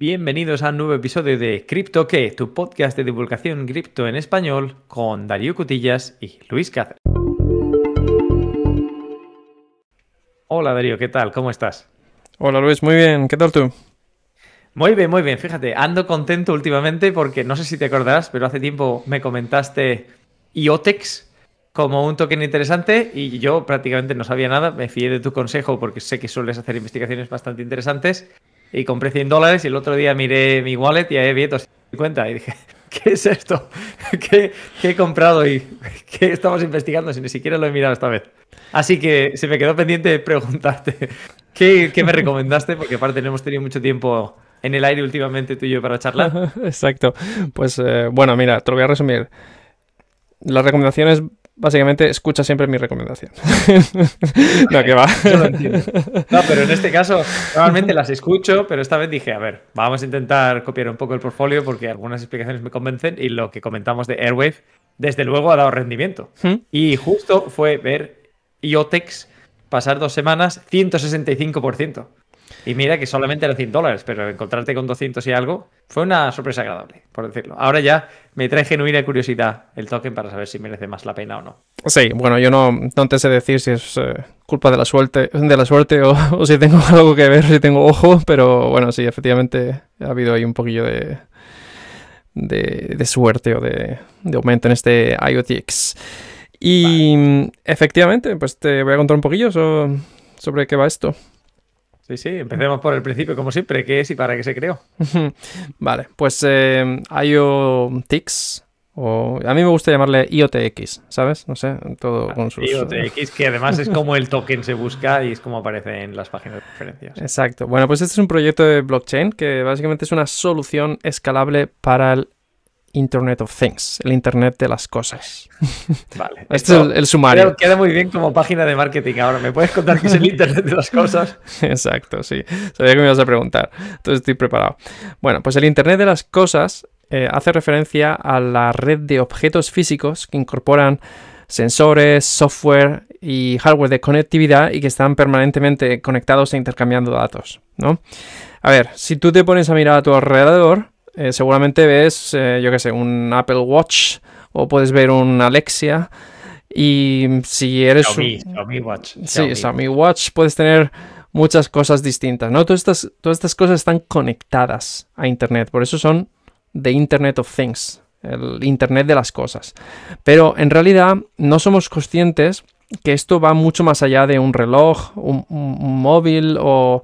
Bienvenidos a un nuevo episodio de Crypto que, tu podcast de divulgación cripto en español con Darío Cutillas y Luis Cáceres. Hola Darío, ¿qué tal? ¿Cómo estás? Hola Luis, muy bien, ¿qué tal tú? Muy bien, muy bien. Fíjate, ando contento últimamente porque no sé si te acordarás, pero hace tiempo me comentaste IOTEX como un token interesante y yo prácticamente no sabía nada. Me fié de tu consejo porque sé que sueles hacer investigaciones bastante interesantes y compré 100 dólares y el otro día miré mi wallet y ahí vi 250 y dije, ¿qué es esto? ¿Qué, he comprado y qué estamos investigando si ni siquiera lo he mirado esta vez? Así que se me quedó pendiente preguntarte ¿qué, me recomendaste, porque aparte no hemos tenido mucho tiempo en el aire últimamente tú y yo para charlar. Exacto. Pues eh, bueno, mira, te lo voy a resumir. Las recomendaciones básicamente escucha siempre mi recomendación. no, que va. No, pero en este caso, normalmente las escucho, pero esta vez dije, a ver, vamos a intentar copiar un poco el portfolio porque algunas explicaciones me convencen y lo que comentamos de Airwave, desde luego ha dado rendimiento. ¿Mm? Y justo fue ver IOTEX pasar dos semanas 165%. Y mira que solamente eran 100 dólares, pero encontrarte con 200 y algo fue una sorpresa agradable, por decirlo. Ahora ya me trae genuina curiosidad el token para saber si merece más la pena o no. Sí, bueno, yo no, no te sé decir si es eh, culpa de la suerte, de la suerte o, si tengo algo que ver, si tengo ojo, pero bueno, sí, efectivamente ha habido ahí un poquillo de, de, suerte o de, de, aumento en este IoTX. Y efectivamente, pues te voy a contar un poquillo sobre qué va esto. Sí, sí, empecemos por el principio, como siempre, qué es y para qué se creó. vale, pues eh, IoTix, o a mí me gusta llamarle IoTX, ¿sabes? No sé, todo con sus... IoTX, que además es como el token se busca y es como aparece en las páginas de referencias. Exacto. Bueno, pues este es un proyecto de blockchain que básicamente es una solución escalable para el Internet of Things, el Internet de las cosas. Vale. este es el, sumario. Queda, muy bien como página de marketing ahora. ¿Me puedes contar qué es el Internet de las cosas? Exacto, sí. Sabía que me ibas a preguntar. Entonces estoy preparado. Bueno, pues el Internet de las cosas eh, hace referencia a la red de objetos físicos que incorporan sensores, software y hardware de conectividad y que están permanentemente conectados e intercambiando datos, ¿no? A ver, si tú te pones a mirar a tu alrededor, eh, seguramente ves, eh, yo qué sé, un Apple Watch o puedes ver un Alexia. Y si eres Xiaomi, Watch. Sí, Xiaomi Watch, puedes tener muchas cosas distintas, ¿no? Todas estas, todas estas cosas están conectadas a Internet, por eso son The Internet of Things, el Internet de las cosas. Pero en realidad no somos conscientes que esto va mucho más allá de un reloj, un, móvil o,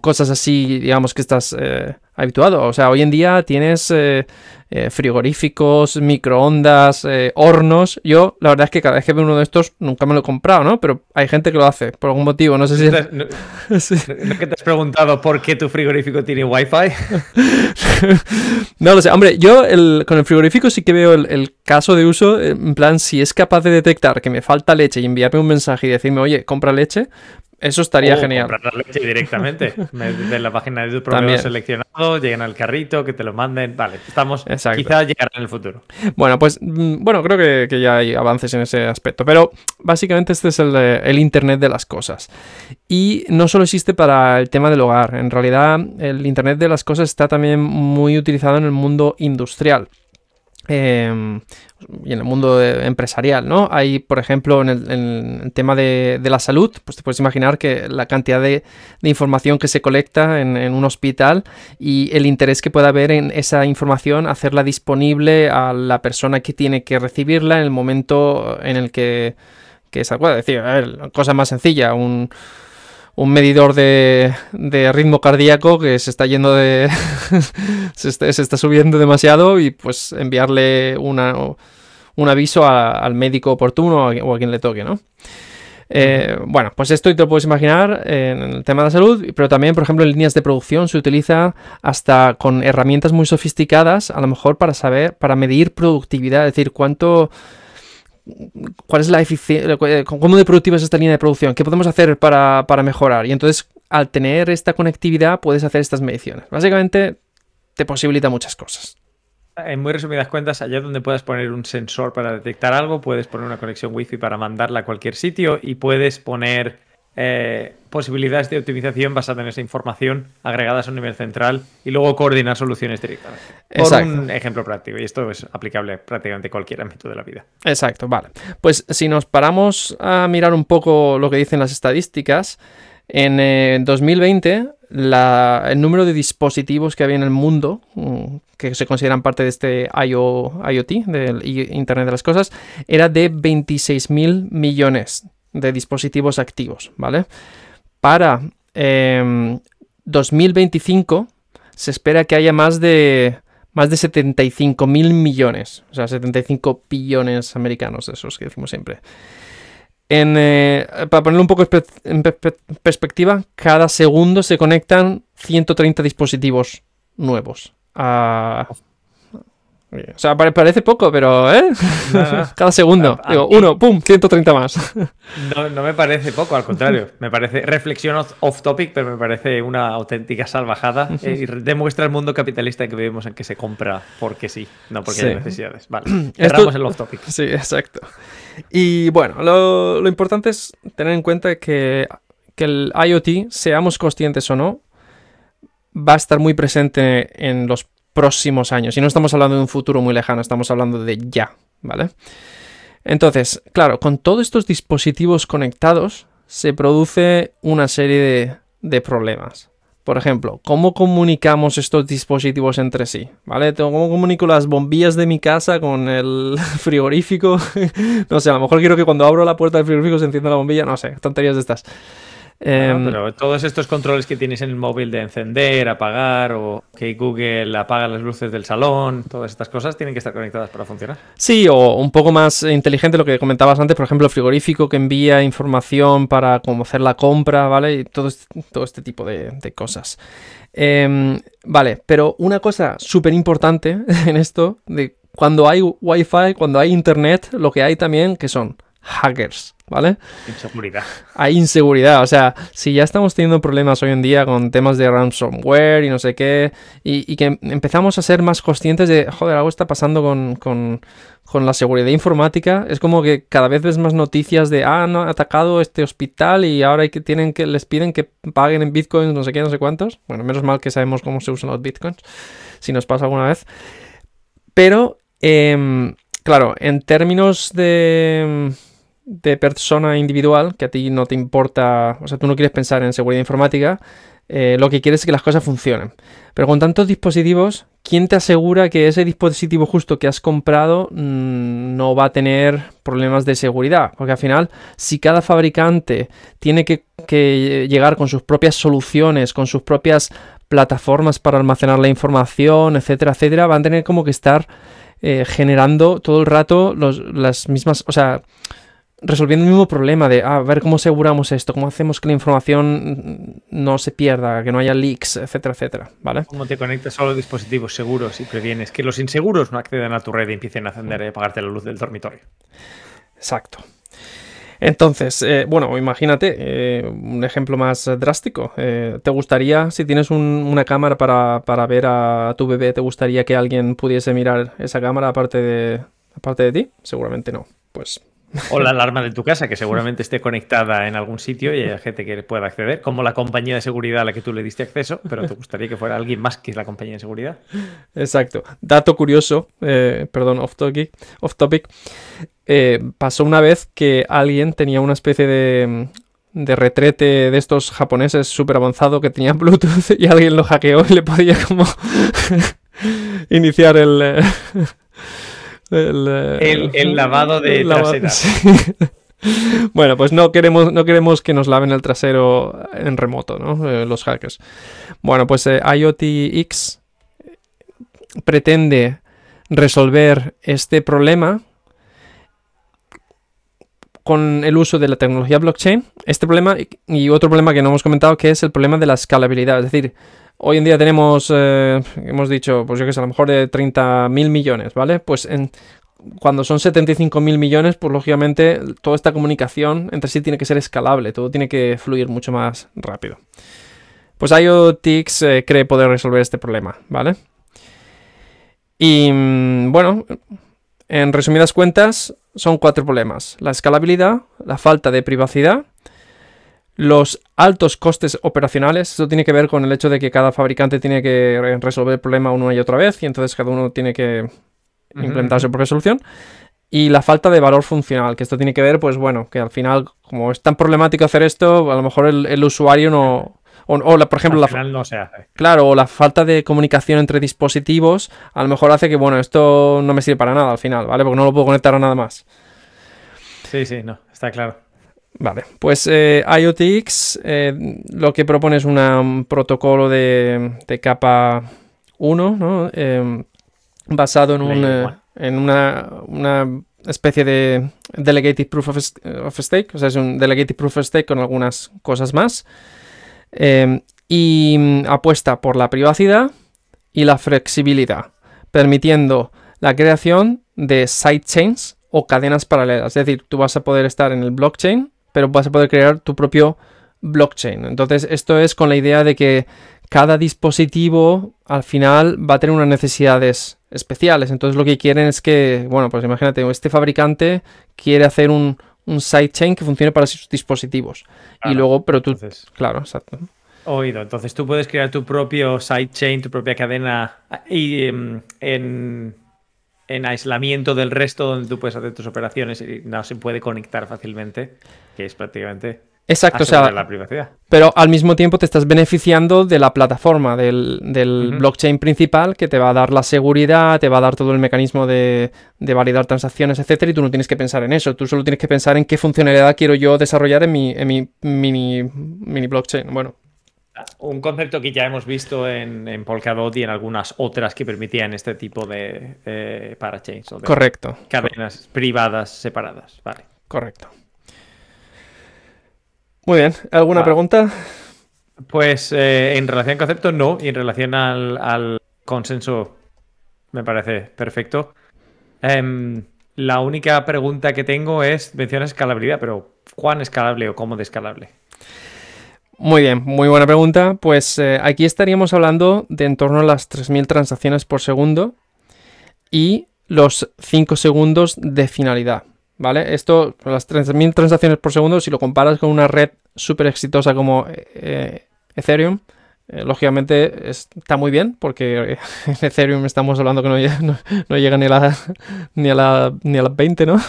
cosas así, digamos, que estás eh, habituado. O sea, hoy en día tienes eh, eh, frigoríficos, microondas, eh, hornos. Yo, la verdad es que cada vez que veo uno de estos, nunca me lo he comprado, ¿no? Pero hay gente que lo hace, por algún motivo. No sé si... ¿No, que te has preguntado por qué tu frigorífico tiene wifi? no lo sé. Hombre, yo con el frigorífico sí que veo el, el, caso de uso, en plan, si es capaz de detectar que me falta leche y enviarme un mensaje y decirme, oye, compra leche, eso estaría genial. Comprar la leche directamente. Desde la página de tu proveedor seleccionado, llegan al carrito, que te lo manden. Vale, estamos. Exacto. Quizás llegará en el futuro. Bueno, pues mm, bueno, creo que, ya hay avances en ese aspecto. Pero básicamente este es el, el, Internet de las cosas. Y no solo existe para el tema del hogar. En realidad, el Internet de las cosas está también muy utilizado en el mundo industrial. Em, y en el mundo empresarial, ¿no? Hay, por ejemplo, en el, tema de, la salud, pues te puedes imaginar que la cantidad de, información que se colecta en, un hospital y el interés que pueda haber en esa información, hacerla disponible a la persona que tiene que recibirla en el momento en el que, que se puede decir, a ver, cosa más sencilla, un un medidor de, ritmo cardíaco que se está yendo de... se, está, subiendo demasiado y pues enviarle una, un aviso al médico oportuno o a quien le toque, ¿no? Eh, bueno, pues esto te lo puedes imaginar en el tema de la salud, pero también, por ejemplo, en líneas de producción se utiliza hasta con herramientas muy sofisticadas, a lo mejor para saber, para medir productividad, es decir, cuánto cuál es la eficiencia, cómo de productiva es esta línea de producción, qué podemos hacer para, mejorar. Y entonces, al tener esta conectividad, puedes hacer estas mediciones. Básicamente, te posibilita muchas cosas. En muy resumidas cuentas, allá donde puedas poner un sensor para detectar algo, puedes poner una conexión Wi-Fi para mandarla a cualquier sitio y puedes poner eh, posibilidades de optimización basadas en esa información agregadas a un nivel central y luego coordinar soluciones directamente. Por un ejemplo práctico, y esto es aplicable prácticamente a cualquier ámbito de la vida. Exacto, vale. Pues si nos paramos a mirar un poco lo que dicen las estadísticas, en 2020 eh, el número de dispositivos que había en el mundo, mm, que se consideran parte de este IoT, del Internet de las Cosas, era de 26.000 millones de dispositivos activos, ¿vale? Para 2025 em, se espera que haya más de más de 75 mil millones, o sea, 75 billones americanos, esos que decimos siempre. Eh, para ponerlo un poco en perspectiva, cada segundo se conectan 130 dispositivos nuevos a, o sea, parece poco, pero ¿eh? Cada segundo. Digo, uno, pum, 130 más. No, no me parece poco, al contrario. Me parece reflexión off topic, pero me parece una auténtica salvajada. Eh, y demuestra el mundo capitalista que vivimos en que se compra porque sí, no porque hay necesidades. Vale, cerramos el off topic. Sí, exacto. Y bueno, lo, lo importante es tener en cuenta que, que el IoT, seamos conscientes o no, va a estar muy presente en los próximos años. Y no estamos hablando de un futuro muy lejano, estamos hablando de ya, ¿vale? Entonces, claro, con todos estos dispositivos conectados se produce una serie de, problemas. Por ejemplo, ¿cómo comunicamos estos dispositivos entre sí? ¿Vale? ¿Cómo comunico las bombillas de mi casa con el frigorífico? no sé, a lo mejor quiero que cuando abro la puerta del frigorífico se encienda la bombilla, no sé, tonterías de estas. Em, pero todos estos controles que tienes en el móvil de encender, apagar o que Google apaga las luces del salón, todas estas cosas tienen que estar conectadas para funcionar. Sí, o un poco más inteligente lo que comentabas antes, por ejemplo, el frigorífico que envía información para cómo hacer la compra, ¿vale? Y todo este, todo este tipo de, cosas. Em, vale, pero una cosa súper importante en esto, de cuando hay Wi-Fi, cuando hay Internet, lo que hay también que son hackers. ¿vale? Inseguridad. Hay inseguridad, o sea, si ya estamos teniendo problemas hoy en día con temas de ransomware y no sé qué, y, que empezamos a ser más conscientes de, joder, algo está pasando con, la seguridad informática, es como que cada vez ves más noticias de, ah, no, atacado este hospital y ahora hay que, tienen que, les piden que paguen en bitcoins, no sé qué, no sé cuántos. Bueno, menos mal que sabemos cómo se usan los bitcoins, si nos pasa alguna vez. Pero, em, claro, en términos de de persona individual, que a ti no te importa, o sea, tú no quieres pensar en seguridad informática, eh, lo que quieres es que las cosas funcionen. Pero con tantos dispositivos, ¿quién te asegura que ese dispositivo justo que has comprado mm, no va a tener problemas de seguridad? Porque al final, si cada fabricante tiene que, llegar con sus propias soluciones, con sus propias plataformas para almacenar la información, etcétera, etcétera, van a tener como que estar eh, generando todo el rato las mismas, o sea, resolviendo el mismo problema de ah, a ver cómo aseguramos esto, cómo hacemos que la información no se pierda, que no haya leaks, etcétera, etcétera, ¿vale? Cómo te conectas a dispositivos seguros y previenes que los inseguros no accedan a tu red y empiecen a encender y apagarte la luz del dormitorio. Exacto. Entonces, eh, bueno, imagínate eh, un ejemplo más drástico. Eh, ¿Te gustaría, si tienes una cámara para, para, ver a tu bebé, ¿te gustaría que alguien pudiese mirar esa cámara aparte de, aparte de ti? Seguramente no. Pues o la alarma de tu casa, que seguramente esté conectada en algún sitio y hay gente que pueda acceder, como la compañía de seguridad a la que tú le diste acceso, pero te gustaría que fuera alguien más que la compañía de seguridad. Exacto. Dato curioso, eh, perdón, off topic. Off topic. Eh, pasó una vez que alguien tenía una especie de, de retrete de estos japoneses súper avanzado que tenía Bluetooth y alguien lo hackeó y le podía como iniciar el... Eh, el, lavado de trasera. Bueno, pues no queremos, no queremos que nos laven el trasero en remoto, ¿no? Eh, los hackers. Bueno, pues eh, IoT X pretende resolver este problema con el uso de la tecnología blockchain. Este problema y otro problema que no hemos comentado que es el problema de la escalabilidad. Es decir, Hoy en día tenemos, eh, hemos dicho, pues yo que sé, a lo mejor de 30 mil millones, ¿vale? Pues en, cuando son 75 mil millones, pues lógicamente toda esta comunicación entre sí tiene que ser escalable, todo tiene que fluir mucho más rápido. Pues IoTix eh, cree poder resolver este problema, ¿vale? Y mm, bueno, en resumidas cuentas, son cuatro problemas. La escalabilidad, la falta de privacidad, los altos costes operacionales, esto tiene que ver con el hecho de que cada fabricante tiene que resolver el problema una y otra vez y entonces cada uno tiene que implementar su propia solución. Y la falta de valor funcional, que esto tiene que ver, pues bueno, que al final, como es tan problemático hacer esto, a lo mejor el, usuario no... O, por ejemplo, al final no se hace. Claro, o la falta de comunicación entre dispositivos, a lo mejor hace que, bueno, esto no me sirve para nada al final, ¿vale? Porque no lo puedo conectar a nada más. Sí, sí, no, está claro. Vale, pues eh, IoTX eh, lo que propone es un protocolo de, capa 1, ¿no? Em, basado en, un, eh, en una, una, especie de Delegated Proof of, Stake, o sea, es un Delegated Proof of Stake con algunas cosas más. Em, y mm, apuesta por la privacidad y la flexibilidad, permitiendo la creación de sidechains o cadenas paralelas. Es decir, tú vas a poder estar en el blockchain pero vas a poder crear tu propio blockchain. Entonces, esto es con la idea de que cada dispositivo al final va a tener unas necesidades especiales. Entonces, lo que quieren es que, bueno, pues imagínate, este fabricante quiere hacer un, un sidechain que funcione para sus dispositivos. y luego, pero tú, claro, exacto. Oído, entonces tú puedes crear tu propio sidechain, tu propia cadena y, em, en en aislamiento del resto donde tú puedes hacer tus operaciones y no se puede conectar fácilmente, que es prácticamente Exacto, o sea, la privacidad. Pero al mismo tiempo te estás beneficiando de la plataforma, del, blockchain principal, que te va a dar la seguridad, te va a dar todo el mecanismo de, validar transacciones, etcétera, y tú no tienes que pensar en eso. Tú solo tienes que pensar en qué funcionalidad quiero yo desarrollar en mi, en mi mini, mini blockchain. Bueno, un concepto que ya hemos visto en, Polkadot y en algunas otras que permitían este tipo de eh, parachains. O Correcto. Cadenas privadas separadas. Vale. Correcto. Muy bien. ¿Alguna pregunta? Pues eh, en relación al concepto, no. Y en relación al, consenso, me parece perfecto. Em, la única pregunta que tengo es, menciona escalabilidad, pero ¿cuán escalable o cómo de escalable? Muy bien, muy buena pregunta. Pues eh, aquí estaríamos hablando de en torno a las 3.000 transacciones por segundo y los 5 segundos de finalidad. ¿Vale? Esto, las 3.000 transacciones por segundo, si lo comparas con una red súper exitosa como eh, Ethereum, eh, lógicamente está muy bien, porque en Ethereum estamos hablando que no llega, no, llega ni, a la, ni, a la, ni a las 20, ¿no?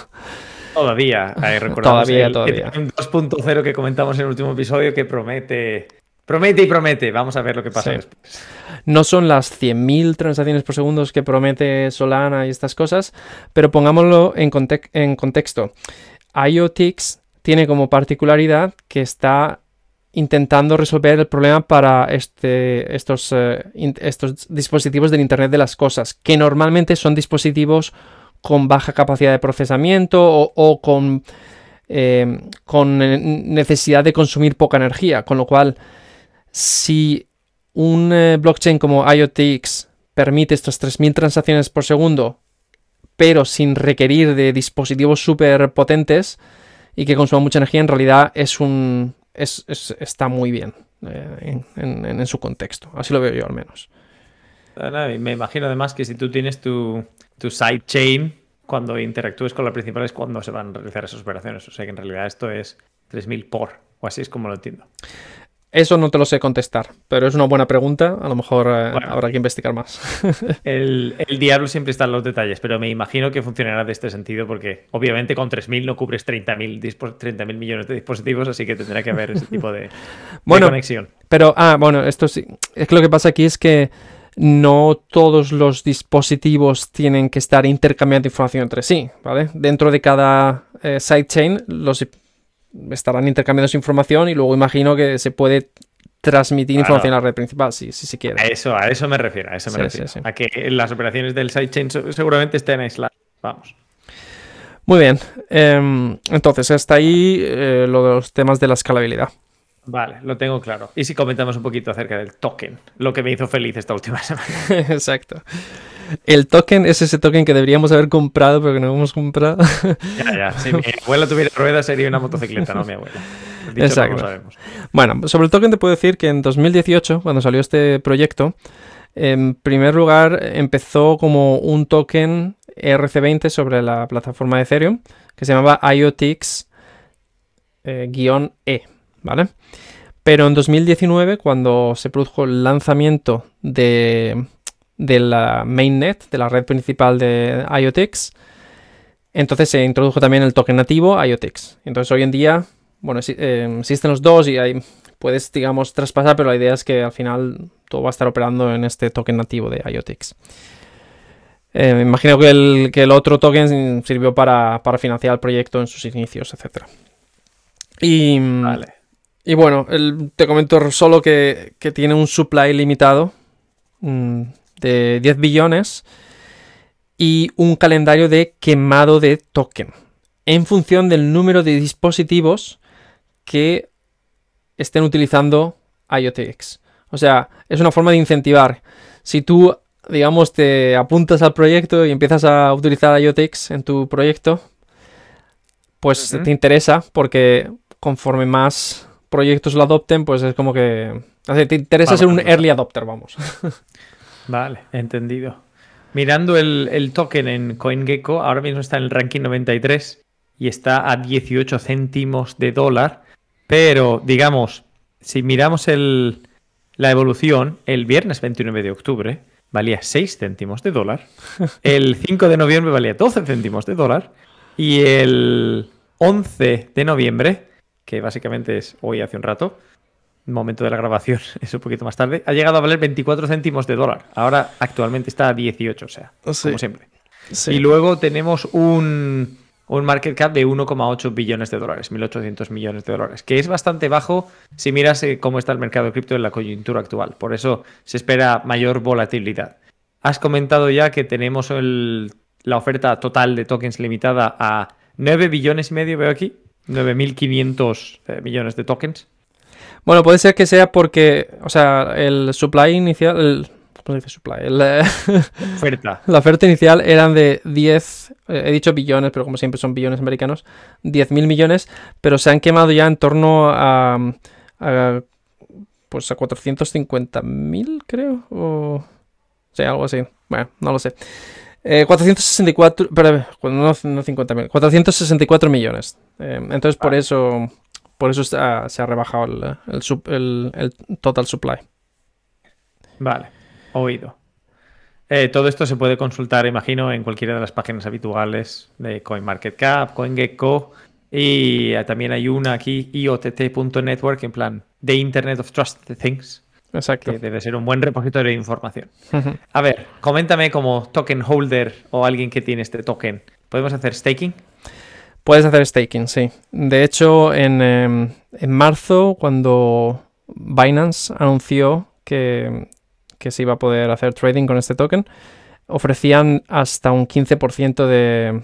Todavía, ahí todavía, todavía. 2.0 que comentamos en el último episodio que promete, promete y promete. Vamos a ver lo que pasa después. No son las 100.000 transacciones por segundo que promete Solana y estas cosas, pero pongámoslo en, en contexto. IoTix tiene como particularidad que está intentando resolver el problema para este, estos, eh, estos dispositivos del Internet de las Cosas, que normalmente son dispositivos con baja capacidad de procesamiento o, con, eh, con necesidad de consumir poca energía. Con lo cual, si un eh, blockchain como IoTX permite estas 3.000 transacciones por segundo, pero sin requerir de dispositivos súper potentes y que consuman mucha energía, en realidad es un, está muy bien eh, en, su contexto. Así lo veo yo al menos. Me imagino además que si tú tienes tu, tu sidechain, cuando interactúes con la principal es cuando se van a realizar esas operaciones. O sea que en realidad esto es 3000 por, o así es como lo entiendo. Eso no te lo sé contestar, pero es una buena pregunta. A lo mejor eh, habrá que investigar más. el, diablo siempre está en los detalles, pero me imagino que funcionará de este sentido porque obviamente con 3.000 no cubres 30.000 30 millones de dispositivos, así que tendrá que haber ese tipo de, bueno, conexión. Pero, ah, bueno, esto sí. Es que lo que pasa aquí es que no todos los dispositivos tienen que estar intercambiando información entre sí, ¿vale? Dentro de cada eh, sidechain los estarán intercambiando su información y luego imagino que se puede transmitir información a la red principal, si, si se quiere. A eso, a eso me refiero, a eso me refiero. A que las operaciones del sidechain seguramente estén aisladas. Vamos. Muy bien. Em, entonces, hasta ahí eh, los temas de la escalabilidad. Vale, lo tengo claro. Y si comentamos un poquito acerca del token, lo que me hizo feliz esta última semana. Exacto. El token es ese token que deberíamos haber comprado, pero que no hemos comprado. ya, ya. Si mi abuela tuviera ruedas, sería una motocicleta, no mi abuela. Exacto. bueno, sobre el token te puedo decir que en 2018, cuando salió este proyecto, en primer lugar empezó como un token RC20 sobre la plataforma de Ethereum que se llamaba IOTX-E. ¿Vale? Pero en 2019, cuando se produjo el lanzamiento de, de la mainnet, de la red principal de IOTX, entonces se introdujo también el token nativo IOTX. Entonces hoy en día, bueno, eh, existen los dos y hay, puedes, digamos, traspasar, pero la idea es que al final todo va a estar operando en este token nativo de IOTX. Eh, imagino que el, que el, otro token sirvió para, para, financiar el proyecto en sus inicios, etc. Y, vale. Y bueno, el, te comento solo que, que, tiene un supply limitado mmm, de 10 billones y un calendario de quemado de token en función del número de dispositivos que estén utilizando IoTX. O sea, es una forma de incentivar. Si tú, digamos, te apuntas al proyecto y empiezas a utilizar IoTX en tu proyecto, pues uh -huh. te interesa porque conforme más proyectos lo adopten, pues es como que... O sea, te interesa ser un early adopter, vamos. Vale, entendido. Mirando el, el, token en CoinGecko, ahora mismo está en el ranking 93 y está a 18 céntimos de dólar. Pero, digamos, si miramos el, la evolución, el viernes 29 de octubre valía 6 céntimos de dólar. El 5 de noviembre valía 12 céntimos de dólar. Y el 11 de noviembre, que básicamente es hoy hace un rato, momento de la grabación, es un poquito más tarde, ha llegado a valer 24 céntimos de dólar. Ahora actualmente está a 18, o sea, sí. como siempre. Sí. Y luego tenemos un, un market cap de 1,8 billones de dólares, 1.800 millones de dólares, que es bastante bajo si miras eh, cómo está el mercado de cripto en la coyuntura actual. Por eso se espera mayor volatilidad. Has comentado ya que tenemos el, la oferta total de tokens limitada a 9 billones y medio, veo aquí, 9.500 eh, millones de tokens. Bueno, puede ser que sea porque, o sea, el supply inicial, el, ¿cómo se dice supply? El, oferta. La oferta inicial eran de 10, eh, he dicho billones, pero como siempre son billones americanos, 10 mil millones, pero se han quemado ya en torno a, a pues a 450 mil, creo, o sí, algo así. Bueno, no lo sé. Eh, 464, pero no, no 50 mil, 464 millones. Eh, entonces, por eso por eso está, se ha rebajado el, el, sub, el, el, total supply. Vale, oído. Eh, todo esto se puede consultar, imagino, en cualquiera de las páginas habituales de CoinMarketCap, CoinGecko y eh, también hay una aquí, IoTT.network, en plan The Internet of Trusted Things. Exacto. Que debe ser un buen repositorio de información. Uh -huh. A ver, coméntame como token holder o alguien que tiene este token. ¿Podemos hacer staking? Puedes hacer staking, sí. De hecho, en, eh, en marzo, cuando Binance anunció que, que, se iba a poder hacer trading con este token, ofrecían hasta un 15% de,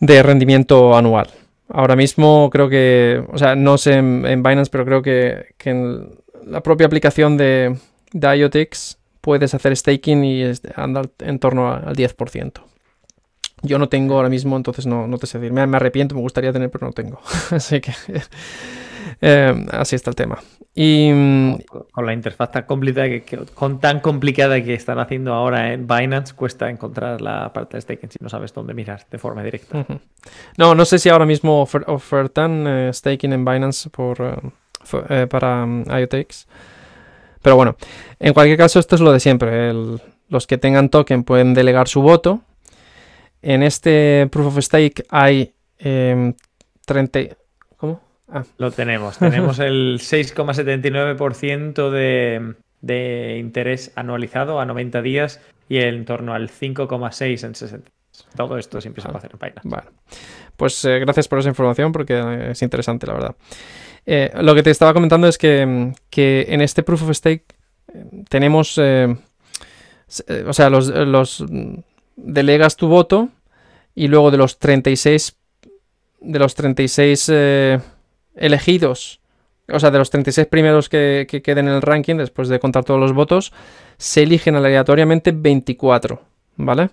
de rendimiento anual. Ahora mismo creo que, o sea, no sé en, en Binance, pero creo que, que, en la propia aplicación de, de puedes hacer staking y andar en torno al 10%. Yo no tengo ahora mismo, entonces no, no te sé decir. Me, me, arrepiento, me gustaría tener, pero no tengo. así que eh, así está el tema. Y, con la interfaz tan complicada que, que, con tan complicada que están haciendo ahora en Binance, cuesta encontrar la parte de staking si no sabes dónde mirar de forma directa. Uh -huh. No, no sé si ahora mismo ofer ofertan eh, staking en Binance por, uh, for, eh, para um, IoTX. Pero bueno, en cualquier caso, esto es lo de siempre. El, los que tengan token pueden delegar su voto en este Proof of Stake hay eh, 30... ¿Cómo? Ah. Lo tenemos. Tenemos el 6,79% de, de interés anualizado a 90 días y en torno al 5,6 en 60. Todo esto siempre se puede hacer en Binance. Bueno, pues eh, gracias por esa información porque es interesante, la verdad. Eh, lo que te estaba comentando es que, que en este Proof of Stake eh, tenemos... Eh, o sea, los, los delegas tu voto y luego de los 36 de los 36 eh, elegidos, o sea, de los 36 primeros que, que, queden en el ranking después de contar todos los votos, se eligen aleatoriamente 24, ¿vale?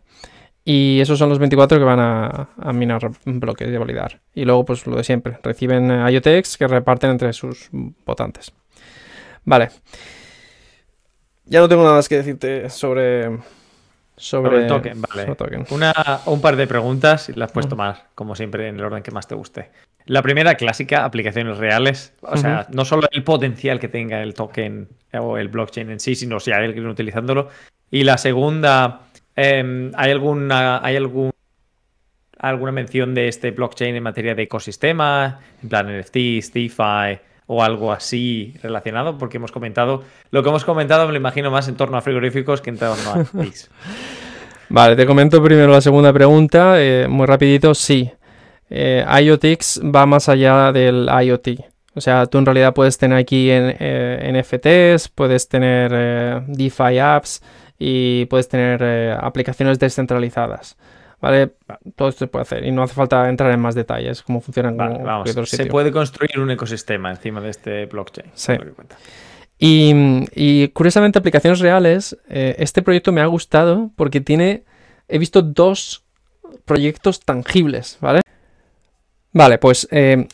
Y esos son los 24 que van a, a minar bloques y a validar. Y luego, pues lo de siempre, reciben IOTX que reparten entre sus votantes. Vale. Ya no tengo nada más que decirte sobre, sobre, sobre, el token, vale. Sobre token. Una, un par de preguntas y las puedes tomar, como siempre, en el orden que más te guste. La primera clásica, aplicaciones reales. O sea, no solo el potencial que tenga el token o el blockchain en sí, sino si hay alguien utilizándolo. Y la segunda, em, ¿hay alguna, hay algún alguna mención de este blockchain en materia de ecosistema, en plan NFTs, DeFi o algo así relacionado? Porque hemos comentado, lo que hemos comentado me lo imagino más en torno a frigoríficos que en torno a NFTs. vale, te comento primero la segunda pregunta, eh, muy rapidito, sí. Eh, IoTix va más allá del IoT. O sea, tú en realidad puedes tener aquí en, eh, NFTs, puedes tener DeFi apps y puedes tener aplicaciones descentralizadas. ¿vale? Todo esto se puede hacer y no hace falta entrar en más detalles, cómo funcionan vamos, Se puede construir un ecosistema encima de este blockchain. Sí. Y, curiosamente, aplicaciones reales, eh, este proyecto me ha gustado porque tiene, he visto dos proyectos tangibles, ¿vale? Vale, pues eh,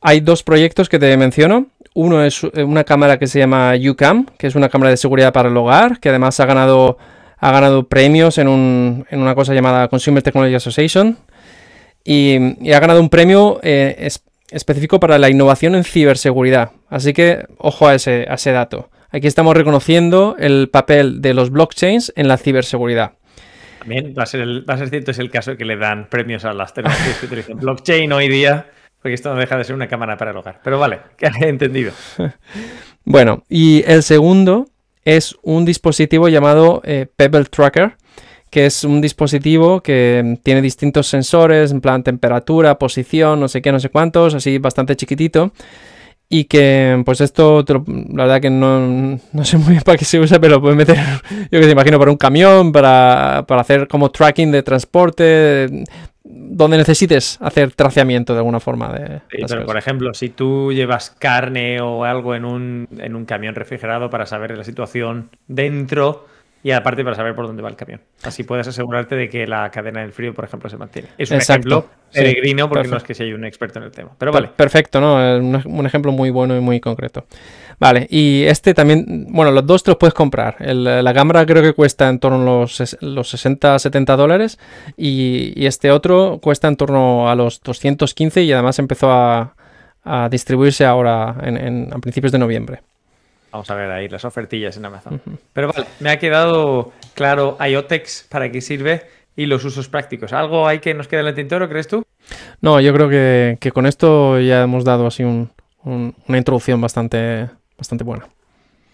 hay dos proyectos que te menciono. Uno es eh, una cámara que se llama UCAM, que es una cámara de seguridad para el hogar, que además ha ganado ha ganado premios en, un, en una cosa llamada Consumer Technology Association y, ha ganado un premio eh, específico para la innovación en ciberseguridad. Así que ojo a ese, a ese dato. Aquí estamos reconociendo el papel de los blockchains en la ciberseguridad. También va a ser, va a ser cierto, es el caso que le dan premios a las tecnologías que utilizan blockchain hoy día, porque esto no deja de ser una cámara para el hogar. Pero vale, que he entendido. bueno, y el segundo es un dispositivo llamado eh, Pebble Tracker, que es un dispositivo que tiene distintos sensores, en plan temperatura, posición, no sé qué, no sé cuántos, así bastante chiquitito. Y que, pues esto, la verdad que no, sé muy bien para qué se usa, pero lo puedes meter, yo que te imagino, para un camión, para, para hacer como tracking de transporte, donde necesites hacer traceamiento de alguna forma. De sí, pero por ejemplo, si tú llevas carne o algo en un, en un camión refrigerado para saber la situación dentro y aparte para saber por dónde va el camión. Así puedes asegurarte de que la cadena del frío, por ejemplo, se mantiene. Es un ejemplo peregrino porque no es que sea un experto en el tema. Pero vale. Perfecto, ¿no? Un, ejemplo muy bueno y muy concreto. Vale, y este también, bueno, los dos te los puedes comprar. la cámara creo que cuesta en torno a los, los 60, 70 dólares y, este otro cuesta en torno a los 215 y además empezó a, distribuirse ahora en, a principios de noviembre. Vamos a ver ahí las ofertillas en Amazon. Pero vale, me ha quedado claro IoTex para qué sirve y los usos prácticos. ¿Algo hay que nos queda en el tintero, crees tú? No, yo creo que, con esto ya hemos dado así una introducción bastante, bastante buena.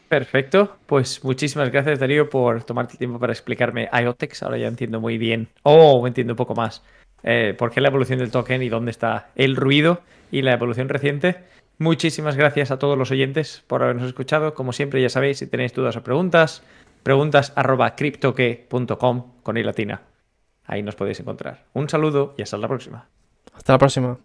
Perfecto, pues muchísimas gracias Darío por tomarte el tiempo para explicarme IoTex. Ahora ya entiendo muy bien, o oh, entiendo un poco más, eh, por qué la evolución del token y dónde está el ruido y la evolución reciente. Muchísimas gracias a todos los oyentes por habernos escuchado. Como siempre, ya sabéis, si tenéis dudas o preguntas, preguntas arroba con i latina. Ahí nos podéis encontrar. Un saludo y hasta la próxima. Hasta la próxima.